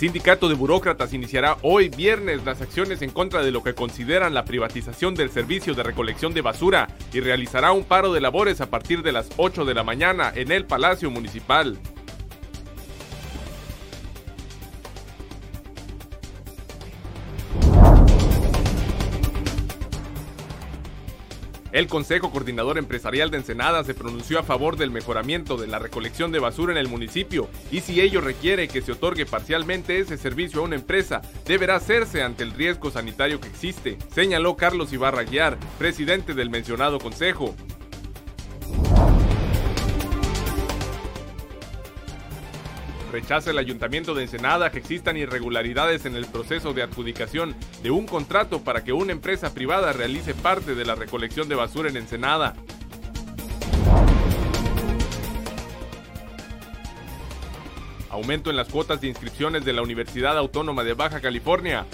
Sindicato de burócratas iniciará hoy viernes las acciones en contra de lo que consideran la privatización del servicio de recolección de basura y realizará un paro de labores a partir de las 8 de la mañana en el Palacio Municipal. El Consejo Coordinador Empresarial de Ensenada se pronunció a favor del mejoramiento de la recolección de basura en el municipio y si ello requiere que se otorgue parcialmente ese servicio a una empresa, deberá hacerse ante el riesgo sanitario que existe, señaló Carlos Ibarra Guiar, presidente del mencionado consejo. Rechaza el Ayuntamiento de Ensenada que existan irregularidades en el proceso de adjudicación de un contrato para que una empresa privada realice parte de la recolección de basura en Ensenada. Aumento en las cuotas de inscripciones de la Universidad Autónoma de Baja California.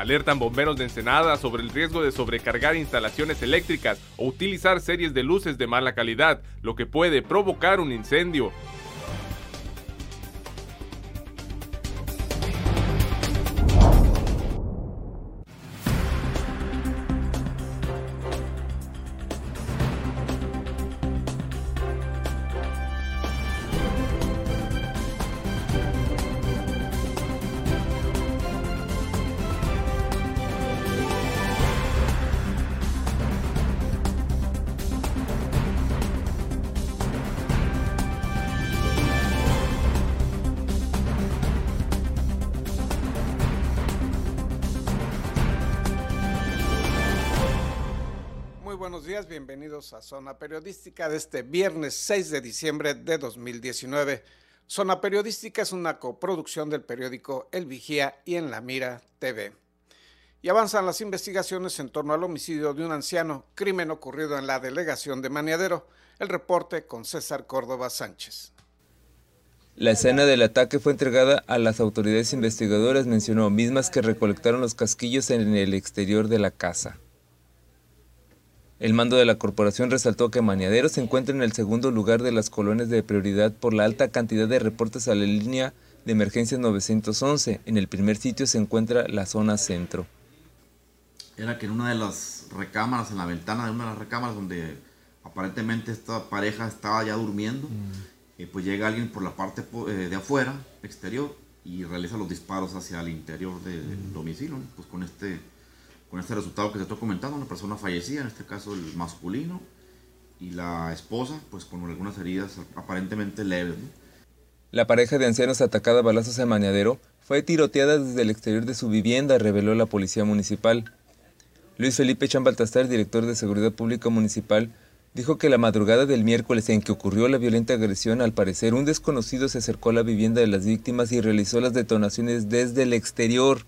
Alertan bomberos de Ensenada sobre el riesgo de sobrecargar instalaciones eléctricas o utilizar series de luces de mala calidad, lo que puede provocar un incendio. Buenos días, bienvenidos a Zona Periodística de este viernes 6 de diciembre de 2019. Zona Periodística es una coproducción del periódico El Vigía y en La Mira TV. Y avanzan las investigaciones en torno al homicidio de un anciano, crimen ocurrido en la delegación de Maniadero. El reporte con César Córdoba Sánchez. La escena del ataque fue entregada a las autoridades investigadoras, mencionó, mismas que recolectaron los casquillos en el exterior de la casa. El mando de la corporación resaltó que Maniadero se encuentra en el segundo lugar de las colonias de prioridad por la alta cantidad de reportes a la línea de emergencias 911. En el primer sitio se encuentra la zona centro. Era que en una de las recámaras, en la ventana de una de las recámaras donde aparentemente esta pareja estaba ya durmiendo, mm. eh, pues llega alguien por la parte eh, de afuera, exterior, y realiza los disparos hacia el interior del mm. domicilio, pues con este con este resultado que se está comentando, una persona fallecida, en este caso el masculino, y la esposa, pues con algunas heridas aparentemente leves. La pareja de ancianos atacada a balazos en Mañadero fue tiroteada desde el exterior de su vivienda, reveló la policía municipal. Luis Felipe Chambaltastar, director de Seguridad Pública Municipal, dijo que la madrugada del miércoles en que ocurrió la violenta agresión, al parecer un desconocido se acercó a la vivienda de las víctimas y realizó las detonaciones desde el exterior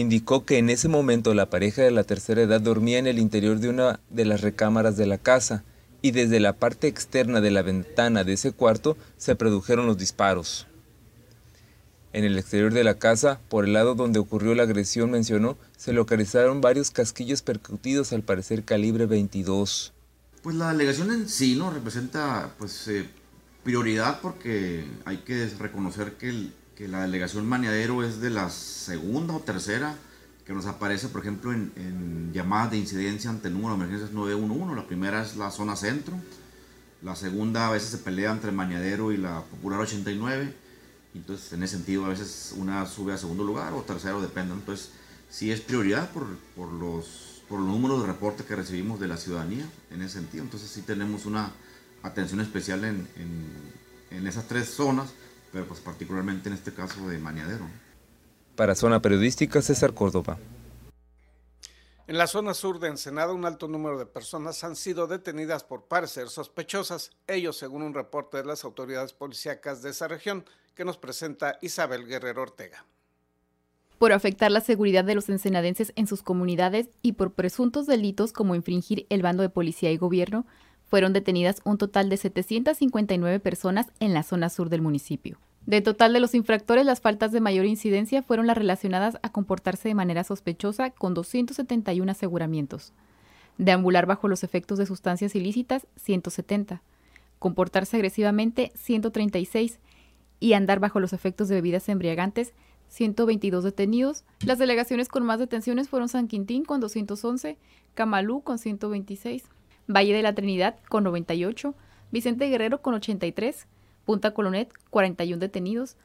indicó que en ese momento la pareja de la tercera edad dormía en el interior de una de las recámaras de la casa y desde la parte externa de la ventana de ese cuarto se produjeron los disparos. En el exterior de la casa, por el lado donde ocurrió la agresión, mencionó, se localizaron varios casquillos percutidos al parecer calibre 22. Pues la delegación en sí no representa pues eh, prioridad porque hay que reconocer que el, que la delegación Maniadero es de la segunda o tercera que nos aparece, por ejemplo, en, llamadas de incidencia ante el número de emergencias 911. La primera es la zona centro, la segunda a veces se pelea entre Maniadero y la Popular 89. Entonces, en ese sentido, a veces una sube a segundo lugar o tercero, depende. Entonces, sí es prioridad por, por los, por los números de reportes que recibimos de la ciudadanía en ese sentido. Entonces, sí tenemos una atención especial en, en, en esas tres zonas pero pues particularmente en este caso de Maniadero. Para Zona Periodística, César Córdoba. En la zona sur de Ensenada, un alto número de personas han sido detenidas por parecer sospechosas, ellos según un reporte de las autoridades policíacas de esa región que nos presenta Isabel Guerrero Ortega. Por afectar la seguridad de los ensenadenses en sus comunidades y por presuntos delitos como infringir el bando de policía y gobierno, fueron detenidas un total de 759 personas en la zona sur del municipio. De total de los infractores, las faltas de mayor incidencia fueron las relacionadas a comportarse de manera sospechosa con 271 aseguramientos. deambular bajo los efectos de sustancias ilícitas 170, comportarse agresivamente 136 y andar bajo los efectos de bebidas embriagantes 122 detenidos. Las delegaciones con más detenciones fueron San Quintín con 211, Camalú con 126, Valle de la Trinidad con 98, Vicente Guerrero con 83, Punta Colonet 41 detenidos,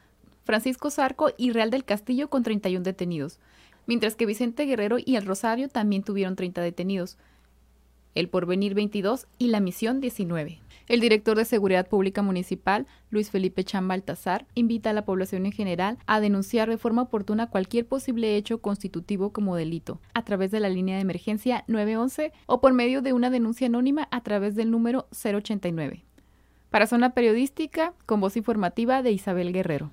Francisco Zarco y Real del Castillo con 31 detenidos, mientras que Vicente Guerrero y El Rosario también tuvieron 30 detenidos, El Porvenir 22 y La Misión 19. El director de Seguridad Pública Municipal, Luis Felipe Chan Baltazar, invita a la población en general a denunciar de forma oportuna cualquier posible hecho constitutivo como delito a través de la línea de emergencia 911 o por medio de una denuncia anónima a través del número 089. Para Zona Periodística, con voz informativa de Isabel Guerrero.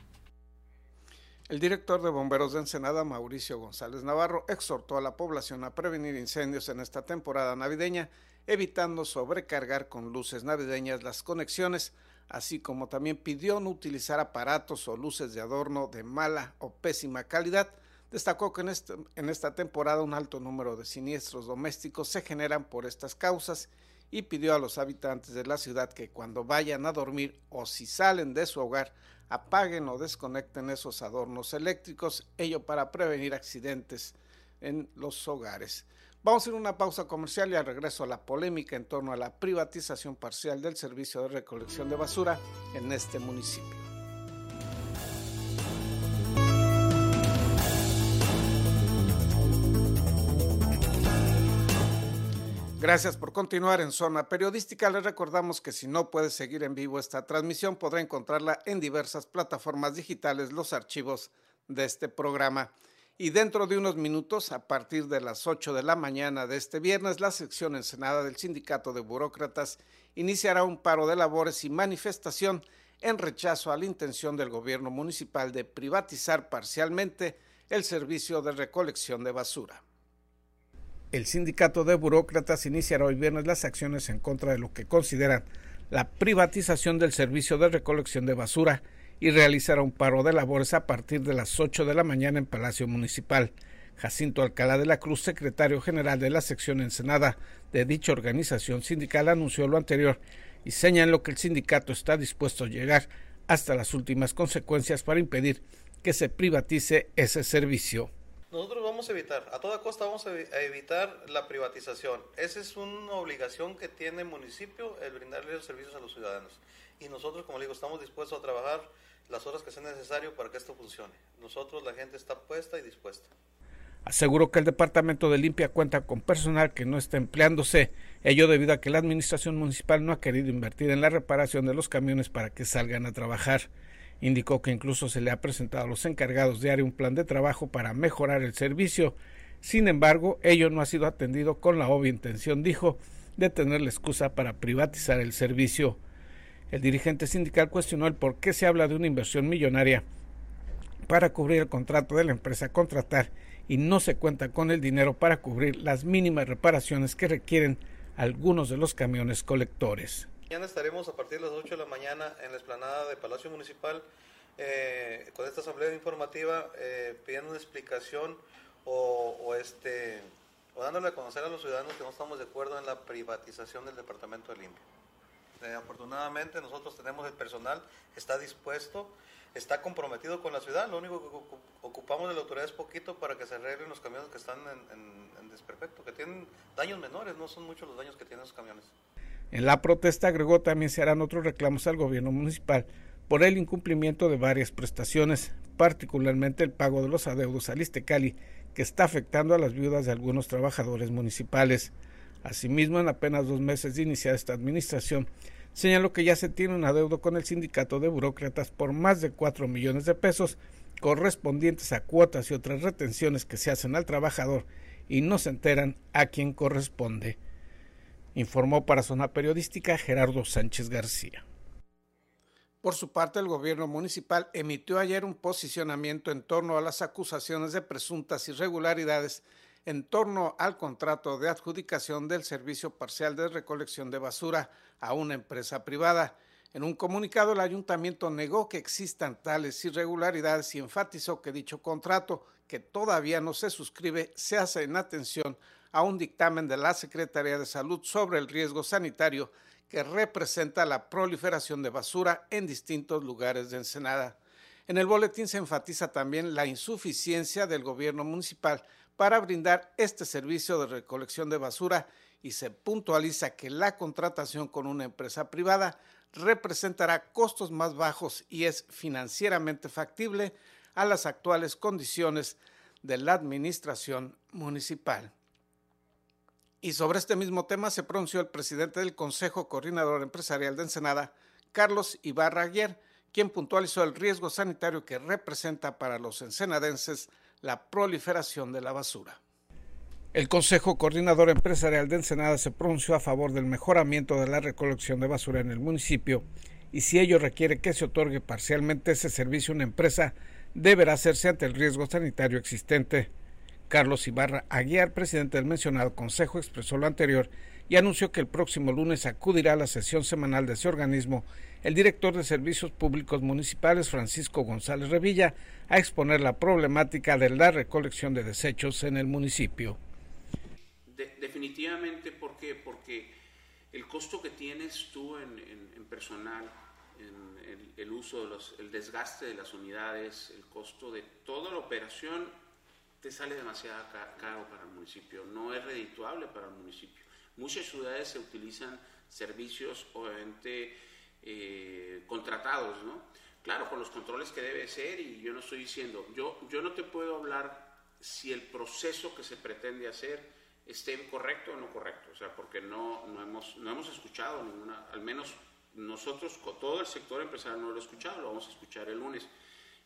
El director de Bomberos de Ensenada, Mauricio González Navarro, exhortó a la población a prevenir incendios en esta temporada navideña evitando sobrecargar con luces navideñas las conexiones, así como también pidió no utilizar aparatos o luces de adorno de mala o pésima calidad. Destacó que en, este, en esta temporada un alto número de siniestros domésticos se generan por estas causas y pidió a los habitantes de la ciudad que cuando vayan a dormir o si salen de su hogar apaguen o desconecten esos adornos eléctricos, ello para prevenir accidentes en los hogares. Vamos a ir a una pausa comercial y al regreso a la polémica en torno a la privatización parcial del servicio de recolección de basura en este municipio. Gracias por continuar en Zona Periodística. Les recordamos que si no puede seguir en vivo esta transmisión, podrá encontrarla en diversas plataformas digitales, los archivos de este programa. Y dentro de unos minutos, a partir de las 8 de la mañana de este viernes, la sección ensenada del Sindicato de Burócratas iniciará un paro de labores y manifestación en rechazo a la intención del gobierno municipal de privatizar parcialmente el servicio de recolección de basura. El sindicato de burócratas iniciará hoy viernes las acciones en contra de lo que consideran la privatización del servicio de recolección de basura y realizará un paro de labores a partir de las 8 de la mañana en Palacio Municipal. Jacinto Alcalá de la Cruz, secretario general de la sección Ensenada de dicha organización sindical, anunció lo anterior y señaló que el sindicato está dispuesto a llegar hasta las últimas consecuencias para impedir que se privatice ese servicio. Nosotros vamos a evitar, a toda costa vamos a evitar la privatización. Esa es una obligación que tiene el municipio, el brindarle los servicios a los ciudadanos. Y nosotros, como le digo, estamos dispuestos a trabajar las horas que sea necesario para que esto funcione. Nosotros, la gente está puesta y dispuesta. Aseguró que el Departamento de Limpia cuenta con personal que no está empleándose, ello debido a que la Administración Municipal no ha querido invertir en la reparación de los camiones para que salgan a trabajar. Indicó que incluso se le ha presentado a los encargados de área un plan de trabajo para mejorar el servicio. Sin embargo, ello no ha sido atendido con la obvia intención, dijo, de tener la excusa para privatizar el servicio. El dirigente sindical cuestionó el por qué se habla de una inversión millonaria para cubrir el contrato de la empresa a contratar y no se cuenta con el dinero para cubrir las mínimas reparaciones que requieren algunos de los camiones colectores. Mañana estaremos a partir de las 8 de la mañana en la explanada de Palacio Municipal eh, con esta asamblea informativa eh, pidiendo una explicación o, este, o dándole a conocer a los ciudadanos que no estamos de acuerdo en la privatización del Departamento de Limpia. Este, afortunadamente nosotros tenemos el personal, está dispuesto, está comprometido con la ciudad. Lo único que ocupamos de la autoridad es poquito para que se arreglen los camiones que están en, desperfecto, que tienen daños menores, no son muchos los daños que tienen esos camiones. En la protesta agregó también se harán otros reclamos al gobierno municipal por el incumplimiento de varias prestaciones, particularmente el pago de los adeudos al Istecali, que está afectando a las viudas de algunos trabajadores municipales. Asimismo, en apenas dos meses de iniciar esta administración, señaló que ya se tiene un adeudo con el sindicato de burócratas por más de 4 millones de pesos correspondientes a cuotas y otras retenciones que se hacen al trabajador y no se enteran a quien corresponde. Informó para Zona Periodística Gerardo Sánchez García. Por su parte, el gobierno municipal emitió ayer un posicionamiento en torno a las acusaciones de presuntas irregularidades en torno al contrato de adjudicación del servicio parcial de recolección de basura a una empresa privada. En un comunicado, el ayuntamiento negó que existan tales irregularidades y enfatizó que dicho contrato, que todavía no se suscribe, se hace en atención a un dictamen de la Secretaría de Salud sobre el riesgo sanitario que representa la proliferación de basura en distintos lugares de Ensenada. En el boletín se enfatiza también la insuficiencia del gobierno municipal para brindar este servicio de recolección de basura y se puntualiza que la contratación con una empresa privada representará costos más bajos y es financieramente factible a las actuales condiciones de la administración municipal. Y sobre este mismo tema se pronunció el presidente del Consejo Coordinador Empresarial de Ensenada, Carlos Ibarra Aguirre, quien puntualizó el riesgo sanitario que representa para los ensenadenses la proliferación de la basura. El Consejo Coordinador Empresarial de Ensenada se pronunció a favor del mejoramiento de la recolección de basura en el municipio y si ello requiere que se otorgue parcialmente ese servicio a una empresa, deberá hacerse ante el riesgo sanitario existente. Carlos Ibarra Aguiar, presidente del mencionado Consejo, expresó lo anterior y anunció que el próximo lunes acudirá a la sesión semanal de ese organismo el director de Servicios Públicos Municipales, Francisco González Revilla, a exponer la problemática de la recolección de desechos en el municipio definitivamente, ¿por qué? Porque el costo que tienes tú en, personal, en el, uso de los, el desgaste de las unidades, el costo de toda la operación, te sale demasiado caro para el municipio, no es redituable para el municipio. Muchas ciudades se utilizan servicios, obviamente, eh, contratados, ¿no? Claro, con los controles que debe ser, y yo no estoy diciendo, yo, yo no te puedo hablar si el proceso que se pretende hacer esté correcto o no correcto, o sea, porque no, no, hemos, no hemos escuchado ninguna, al menos nosotros, todo el sector empresarial no lo he escuchado, lo vamos a escuchar el lunes.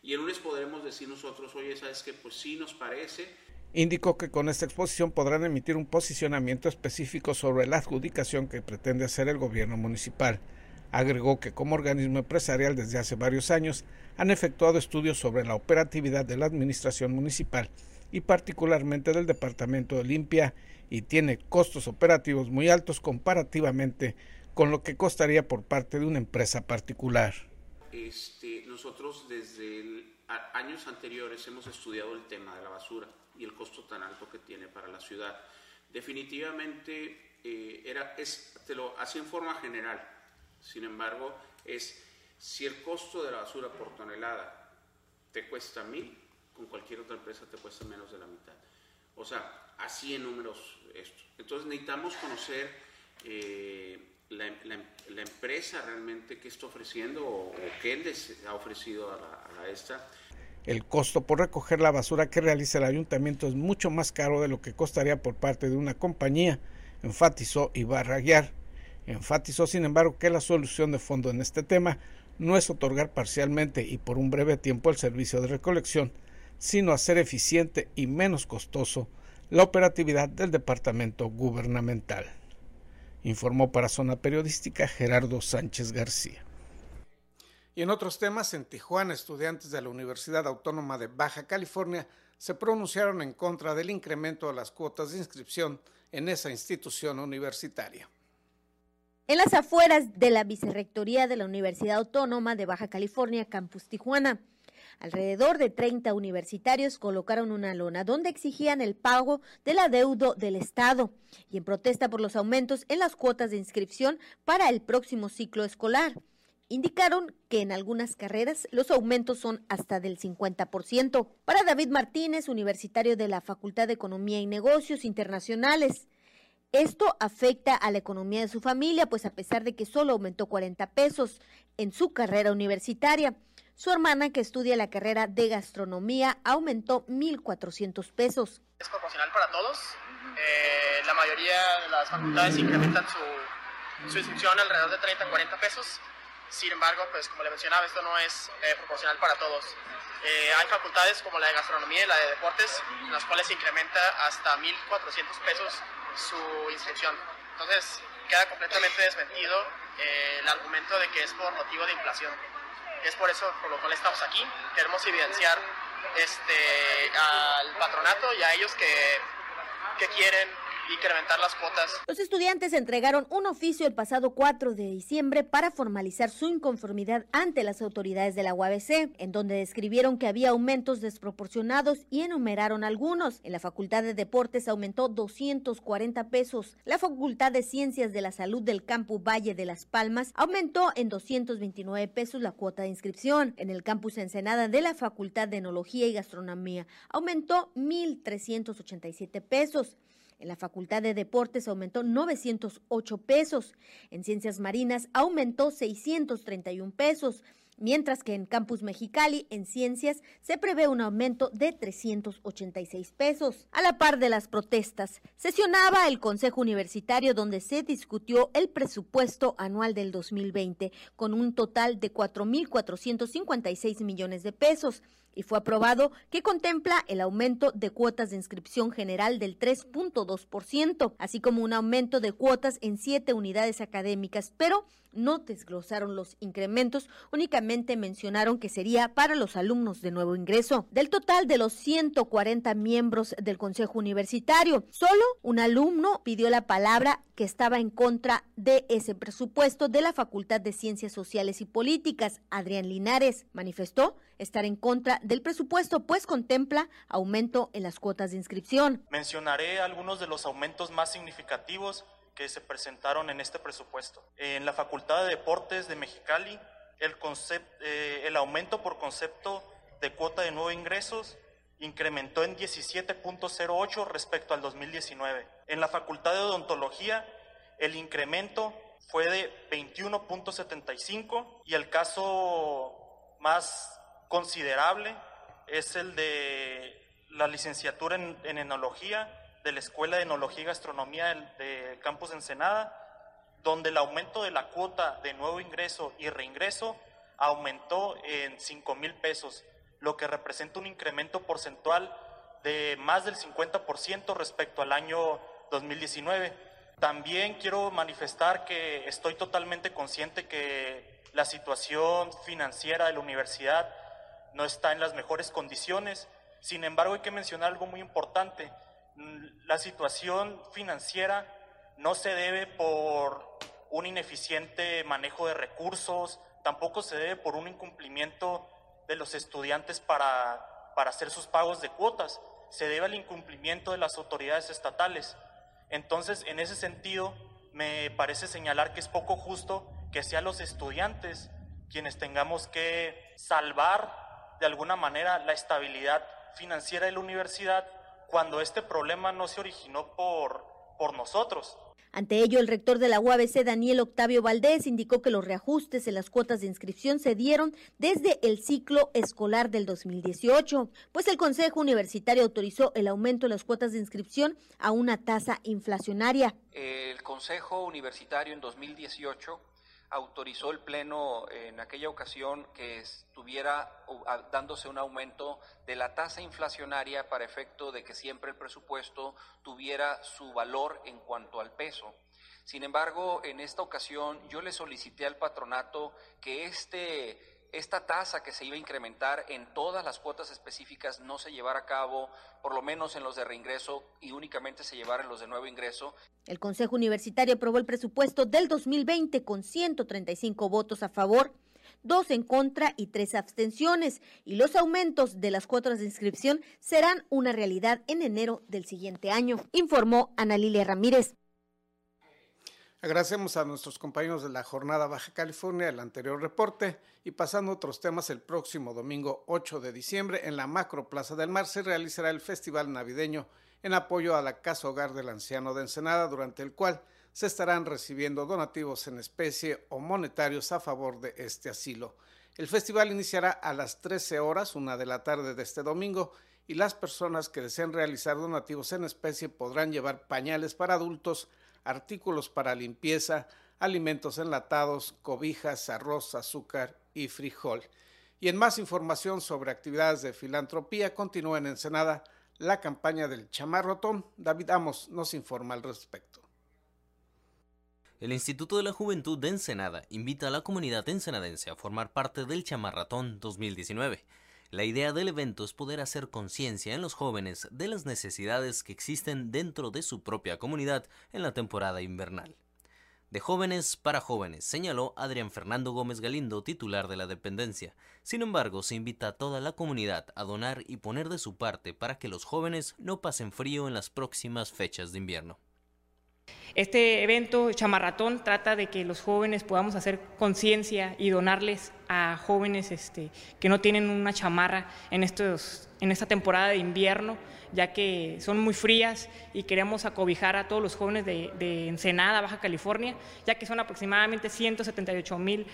Y el lunes podremos decir nosotros, oye, ¿sabes que Pues sí nos parece. Indicó que con esta exposición podrán emitir un posicionamiento específico sobre la adjudicación que pretende hacer el gobierno municipal. Agregó que como organismo empresarial desde hace varios años han efectuado estudios sobre la operatividad de la administración municipal y particularmente del Departamento de Limpia y tiene costos operativos muy altos comparativamente con lo que costaría por parte de una empresa particular. Este, nosotros desde años anteriores hemos estudiado el tema de la basura y el costo tan alto que tiene para la ciudad. Definitivamente eh, era, es, te lo hacía en forma general. Sin embargo, es si el costo de la basura por tonelada te cuesta mil, con cualquier otra empresa te cuesta menos de la mitad. O sea, así en números esto. Entonces necesitamos conocer eh, la, empresa realmente que está ofreciendo o, qué les ha ofrecido a, esta. El costo por recoger la basura que realiza el ayuntamiento es mucho más caro de lo que costaría por parte de una compañía, enfatizó Ibarra Guiar. Enfatizó, sin embargo, que la solución de fondo en este tema no es otorgar parcialmente y por un breve tiempo el servicio de recolección, sino hacer eficiente y menos costoso la operatividad del departamento gubernamental. Informó para Zona Periodística Gerardo Sánchez García. Y en otros temas, en Tijuana, estudiantes de la Universidad Autónoma de Baja California se pronunciaron en contra del incremento de las cuotas de inscripción en esa institución universitaria. En las afueras de la Vicerrectoría de la Universidad Autónoma de Baja California, Campus Tijuana, Alrededor de 30 universitarios colocaron una lona donde exigían el pago del adeudo del Estado y en protesta por los aumentos en las cuotas de inscripción para el próximo ciclo escolar. Indicaron que en algunas carreras los aumentos son hasta del 50%. Para David Martínez, universitario de la Facultad de Economía y Negocios Internacionales, esto afecta a la economía de su familia, pues a pesar de que solo aumentó 40 pesos en su carrera universitaria, su hermana, que estudia la carrera de gastronomía, aumentó 1.400 pesos. Es proporcional para todos. Eh, la mayoría de las facultades incrementan su, su inscripción alrededor de 30 a 40 pesos. Sin embargo, pues como le mencionaba, esto no es eh, proporcional para todos. Eh, hay facultades como la de gastronomía y la de deportes, en las cuales se incrementa hasta 1.400 pesos su inscripción. Entonces, queda completamente desmentido el argumento de que es por motivo de inflación. Es por eso por lo cual estamos aquí. Queremos evidenciar este, al patronato y a ellos que, que quieren incrementar las cuotas. Los estudiantes entregaron un oficio el pasado 4 de diciembre para formalizar su inconformidad ante las autoridades de la UABC, en donde describieron que había aumentos desproporcionados y enumeraron algunos. En la Facultad de Deportes aumentó 240 pesos. La Facultad de Ciencias de la Salud del Campus Valle de Las Palmas aumentó en 229 pesos la cuota de inscripción. En el campus Ensenada de la Facultad de Enología y Gastronomía aumentó 1.387 pesos. En la Facultad de Deportes aumentó 908 pesos. En Ciencias Marinas aumentó 631 pesos mientras que en Campus Mexicali, en Ciencias, se prevé un aumento de 386 pesos. A la par de las protestas, sesionaba el Consejo Universitario donde se discutió el presupuesto anual del 2020 con un total de 4.456 millones de pesos y fue aprobado que contempla el aumento de cuotas de inscripción general del 3.2%, así como un aumento de cuotas en siete unidades académicas, pero no desglosaron los incrementos, únicamente mencionaron que sería para los alumnos de nuevo ingreso. Del total de los 140 miembros del Consejo Universitario, solo un alumno pidió la palabra que estaba en contra de ese presupuesto de la Facultad de Ciencias Sociales y Políticas, Adrián Linares, manifestó estar en contra del presupuesto, pues contempla aumento en las cuotas de inscripción. Mencionaré algunos de los aumentos más significativos que se presentaron en este presupuesto. En la Facultad de Deportes de Mexicali, el, eh, el aumento por concepto de cuota de nuevos ingresos incrementó en 17.08 respecto al 2019. En la Facultad de Odontología, el incremento fue de 21.75 y el caso más considerable es el de la licenciatura en, enología de la Escuela de Enología y Gastronomía del, Campus Ensenada, donde el aumento de la cuota de nuevo ingreso y reingreso aumentó en 5 mil pesos, lo que representa un incremento porcentual de más del 50% respecto al año 2019. También quiero manifestar que estoy totalmente consciente que la situación financiera de la universidad no está en las mejores condiciones. Sin embargo, hay que mencionar algo muy importante. La situación financiera no se debe por un ineficiente manejo de recursos, tampoco se debe por un incumplimiento de los estudiantes para, para hacer sus pagos de cuotas, se debe al incumplimiento de las autoridades estatales. Entonces, en ese sentido, me parece señalar que es poco justo que sean los estudiantes quienes tengamos que salvar de alguna manera la estabilidad financiera de la universidad cuando este problema no se originó por, por nosotros. Ante ello, el rector de la UABC, Daniel Octavio Valdés, indicó que los reajustes en las cuotas de inscripción se dieron desde el ciclo escolar del 2018, pues el Consejo Universitario autorizó el aumento de las cuotas de inscripción a una tasa inflacionaria. El Consejo Universitario en 2018 autorizó el Pleno en aquella ocasión que estuviera dándose un aumento de la tasa inflacionaria para efecto de que siempre el presupuesto tuviera su valor en cuanto al peso. Sin embargo, en esta ocasión yo le solicité al patronato que este esta tasa que se iba a incrementar en todas las cuotas específicas no se llevara a cabo, por lo menos en los de reingreso y únicamente se llevara en los de nuevo ingreso. El Consejo Universitario aprobó el presupuesto del 2020 con 135 votos a favor, dos en contra y tres abstenciones, y los aumentos de las cuotas de inscripción serán una realidad en enero del siguiente año, informó Ana Lilia Ramírez. Agradecemos a nuestros compañeros de la Jornada Baja California el anterior reporte y pasando a otros temas, el próximo domingo 8 de diciembre en la Macro Plaza del Mar se realizará el Festival Navideño en apoyo a la Casa Hogar del Anciano de Ensenada, durante el cual se estarán recibiendo donativos en especie o monetarios a favor de este asilo. El festival iniciará a las 13 horas, una de la tarde de este domingo, y las personas que deseen realizar donativos en especie podrán llevar pañales para adultos, artículos para limpieza, alimentos enlatados, cobijas, arroz, azúcar y frijol. Y en más información sobre actividades de filantropía, continúa en Ensenada la campaña del Chamarrotón. David Amos nos informa al respecto. El Instituto de la Juventud de Ensenada invita a la comunidad ensenadense a formar parte del Chamarratón 2019. La idea del evento es poder hacer conciencia en los jóvenes de las necesidades que existen dentro de su propia comunidad en la temporada invernal. De jóvenes para jóvenes, señaló Adrián Fernando Gómez Galindo, titular de la dependencia. Sin embargo, se invita a toda la comunidad a donar y poner de su parte para que los jóvenes no pasen frío en las próximas fechas de invierno. Este evento chamarratón trata de que los jóvenes podamos hacer conciencia y donarles a jóvenes este, que no tienen una chamarra en, estos, en esta temporada de invierno, ya que son muy frías y queremos acobijar a todos los jóvenes de, Ensenada, Baja California, ya que son aproximadamente 178 mil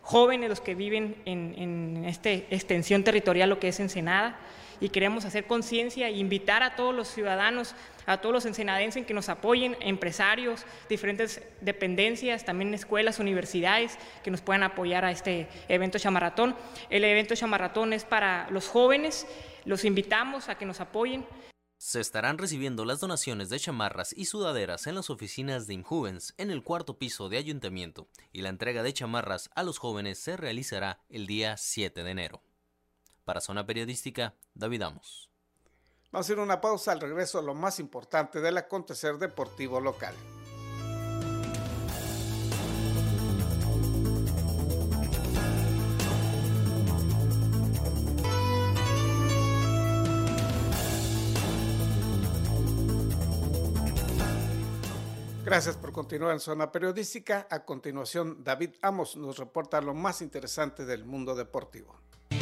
jóvenes los que viven en, en esta extensión territorial, lo que es Ensenada y queremos hacer conciencia e invitar a todos los ciudadanos, a todos los ensenadenses que nos apoyen, empresarios, diferentes dependencias, también escuelas, universidades que nos puedan apoyar a este evento chamarratón. El evento chamarratón es para los jóvenes, los invitamos a que nos apoyen. Se estarán recibiendo las donaciones de chamarras y sudaderas en las oficinas de Injuvens en el cuarto piso de ayuntamiento y la entrega de chamarras a los jóvenes se realizará el día 7 de enero. Para Zona Periodística, David Amos. Vamos a ir a una pausa al regreso a lo más importante del acontecer deportivo local. Gracias por continuar en Zona Periodística. A continuación, David Amos nos reporta lo más interesante del mundo deportivo.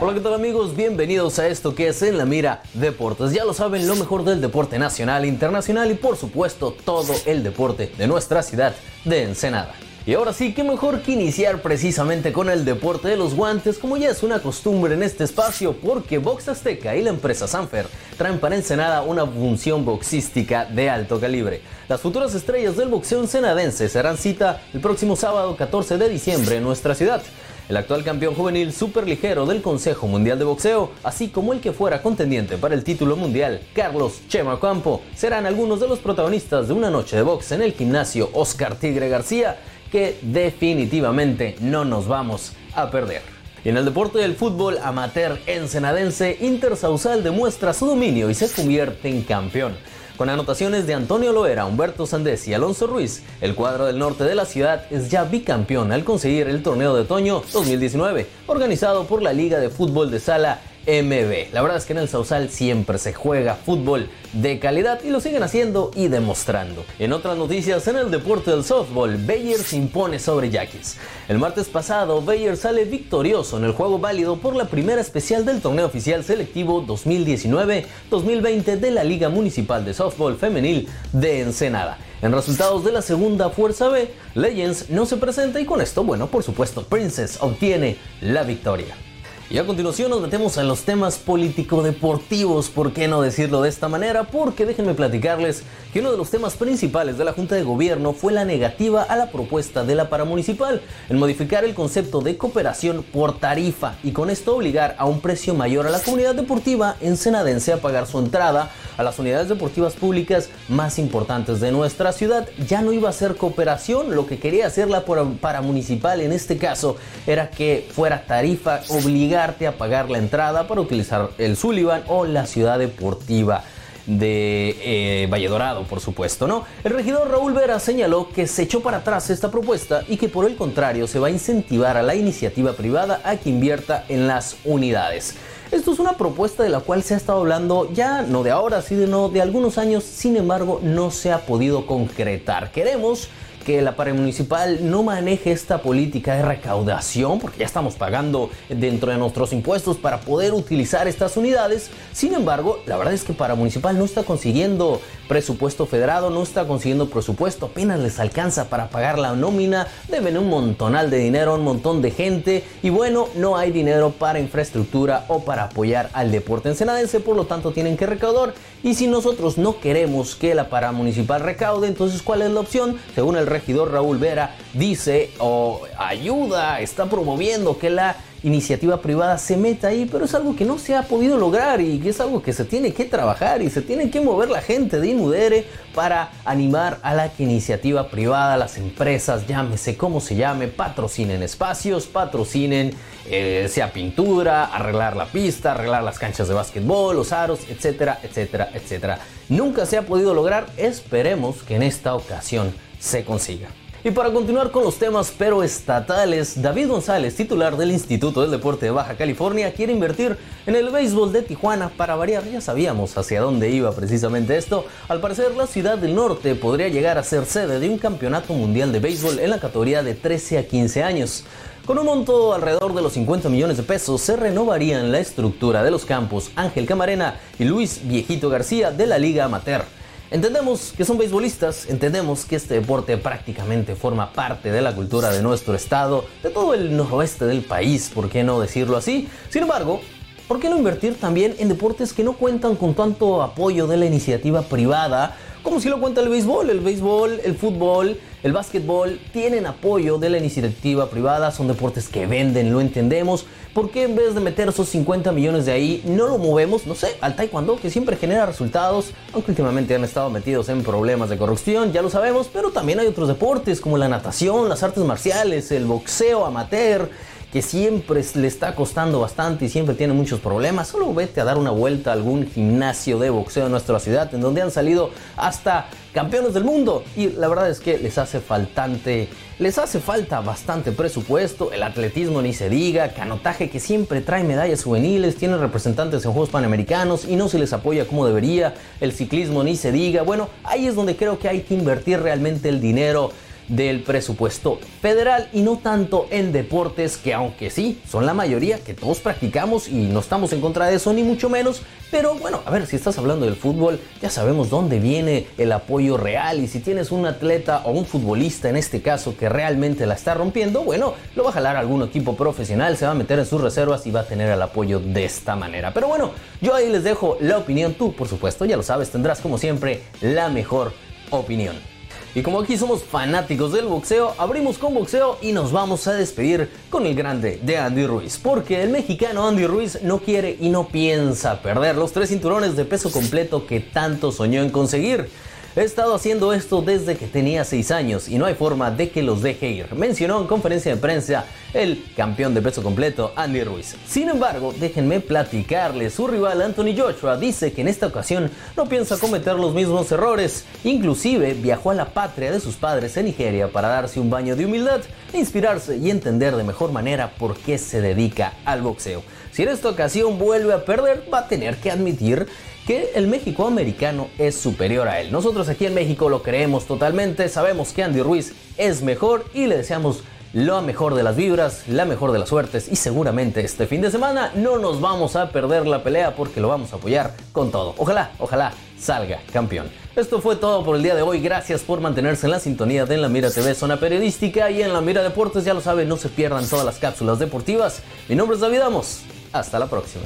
Hola, ¿qué tal amigos? Bienvenidos a esto que es En la Mira Deportes. Ya lo saben, lo mejor del deporte nacional, internacional y por supuesto todo el deporte de nuestra ciudad de Ensenada. Y ahora sí, qué mejor que iniciar precisamente con el deporte de los guantes, como ya es una costumbre en este espacio, porque Box Azteca y la empresa Sanfer traen para Ensenada una función boxística de alto calibre. Las futuras estrellas del boxeo ensenadense serán cita el próximo sábado 14 de diciembre en nuestra ciudad el actual campeón juvenil superligero del Consejo Mundial de Boxeo, así como el que fuera contendiente para el título mundial, Carlos Chema Campo, serán algunos de los protagonistas de una noche de box en el gimnasio Oscar Tigre García, que definitivamente no nos vamos a perder. Y en el deporte del fútbol amateur ensenadense, Inter Sausal demuestra su dominio y se convierte en campeón. Con anotaciones de Antonio Loera, Humberto Sandés y Alonso Ruiz, el cuadro del norte de la ciudad es ya bicampeón al conseguir el torneo de otoño 2019, organizado por la Liga de Fútbol de Sala MB. La verdad es que en el Sausal siempre se juega fútbol de calidad y lo siguen haciendo y demostrando. En otras noticias, en el deporte del softball, Bayer se impone sobre Yaquis. El martes pasado, Bayer sale victorioso en el juego válido por la primera especial del torneo oficial selectivo 2019-2020 de la Liga Municipal de Softball Femenil de Ensenada. En resultados de la segunda Fuerza B, Legends no se presenta y con esto, bueno, por supuesto, Princess obtiene la victoria. Y a continuación nos metemos en los temas político-deportivos, ¿por qué no decirlo de esta manera? Porque déjenme platicarles que uno de los temas principales de la Junta de Gobierno fue la negativa a la propuesta de la paramunicipal en modificar el concepto de cooperación por tarifa y con esto obligar a un precio mayor a la comunidad deportiva ensenadense a pagar su entrada a las unidades deportivas públicas más importantes de nuestra ciudad. Ya no iba a ser cooperación, lo que quería hacer la paramunicipal en este caso era que fuera tarifa obligada a pagar la entrada para utilizar el Sullivan o la ciudad deportiva de eh, Valle Dorado, por supuesto, ¿no? El regidor Raúl Vera señaló que se echó para atrás esta propuesta y que por el contrario se va a incentivar a la iniciativa privada a que invierta en las unidades. Esto es una propuesta de la cual se ha estado hablando ya no de ahora, sino de algunos años, sin embargo no se ha podido concretar. Queremos que la municipal no maneje esta política de recaudación, porque ya estamos pagando dentro de nuestros impuestos para poder utilizar estas unidades. Sin embargo, la verdad es que para municipal no está consiguiendo presupuesto federado, no está consiguiendo presupuesto, apenas les alcanza para pagar la nómina, deben un montonal de dinero un montón de gente y bueno, no hay dinero para infraestructura o para apoyar al deporte ensenadense, por lo tanto tienen que recaudar y si nosotros no queremos que la municipal recaude, entonces ¿cuál es la opción? Según el regidor Raúl Vera dice o ayuda, está promoviendo que la iniciativa privada se meta ahí, pero es algo que no se ha podido lograr y que es algo que se tiene que trabajar y se tiene que mover la gente de Inudere para animar a la iniciativa privada, las empresas, llámese como se llame, patrocinen espacios, patrocinen eh, sea pintura, arreglar la pista, arreglar las canchas de básquetbol, los aros, etcétera, etcétera, etcétera. Nunca se ha podido lograr, esperemos que en esta ocasión se consiga. Y para continuar con los temas pero estatales, David González, titular del Instituto del Deporte de Baja California, quiere invertir en el béisbol de Tijuana para variar. Ya sabíamos hacia dónde iba precisamente esto. Al parecer, la ciudad del norte podría llegar a ser sede de un campeonato mundial de béisbol en la categoría de 13 a 15 años. Con un monto alrededor de los 50 millones de pesos se renovarían la estructura de los campos Ángel Camarena y Luis Viejito García de la Liga Amateur. Entendemos que son beisbolistas, entendemos que este deporte prácticamente forma parte de la cultura de nuestro estado, de todo el noroeste del país, ¿por qué no decirlo así? Sin embargo, ¿por qué no invertir también en deportes que no cuentan con tanto apoyo de la iniciativa privada? Como si lo cuenta el béisbol, el béisbol, el fútbol, el básquetbol tienen apoyo de la iniciativa privada, son deportes que venden, lo entendemos. ¿Por qué en vez de meter esos 50 millones de ahí no lo movemos, no sé, al taekwondo que siempre genera resultados, aunque últimamente han estado metidos en problemas de corrupción, ya lo sabemos, pero también hay otros deportes como la natación, las artes marciales, el boxeo amateur, que siempre le está costando bastante y siempre tiene muchos problemas, solo vete a dar una vuelta a algún gimnasio de boxeo en nuestra ciudad, en donde han salido hasta campeones del mundo. Y la verdad es que les hace faltante, les hace falta bastante presupuesto, el atletismo ni se diga, canotaje que siempre trae medallas juveniles, tiene representantes en Juegos Panamericanos y no se les apoya como debería, el ciclismo ni se diga. Bueno, ahí es donde creo que hay que invertir realmente el dinero del presupuesto federal y no tanto en deportes que aunque sí son la mayoría que todos practicamos y no estamos en contra de eso ni mucho menos, pero bueno, a ver, si estás hablando del fútbol, ya sabemos dónde viene el apoyo real y si tienes un atleta o un futbolista en este caso que realmente la está rompiendo, bueno, lo va a jalar algún equipo profesional, se va a meter en sus reservas y va a tener el apoyo de esta manera. Pero bueno, yo ahí les dejo la opinión, tú por supuesto, ya lo sabes, tendrás como siempre la mejor opinión. Y como aquí somos fanáticos del boxeo, abrimos con boxeo y nos vamos a despedir con el grande de Andy Ruiz. Porque el mexicano Andy Ruiz no quiere y no piensa perder los tres cinturones de peso completo que tanto soñó en conseguir. He estado haciendo esto desde que tenía 6 años y no hay forma de que los deje ir, mencionó en conferencia de prensa el campeón de peso completo Andy Ruiz. Sin embargo, déjenme platicarle, su rival Anthony Joshua dice que en esta ocasión no piensa cometer los mismos errores, inclusive viajó a la patria de sus padres en Nigeria para darse un baño de humildad, inspirarse y entender de mejor manera por qué se dedica al boxeo. Si en esta ocasión vuelve a perder, va a tener que admitir que el México americano es superior a él. Nosotros aquí en México lo creemos totalmente, sabemos que Andy Ruiz es mejor y le deseamos lo mejor de las vibras, la mejor de las suertes y seguramente este fin de semana no nos vamos a perder la pelea porque lo vamos a apoyar con todo. Ojalá, ojalá salga campeón. Esto fue todo por el día de hoy. Gracias por mantenerse en la sintonía de En la Mira TV Zona Periodística y en la Mira Deportes. Ya lo saben, no se pierdan todas las cápsulas deportivas. Mi nombre es David Amos. Hasta la próxima.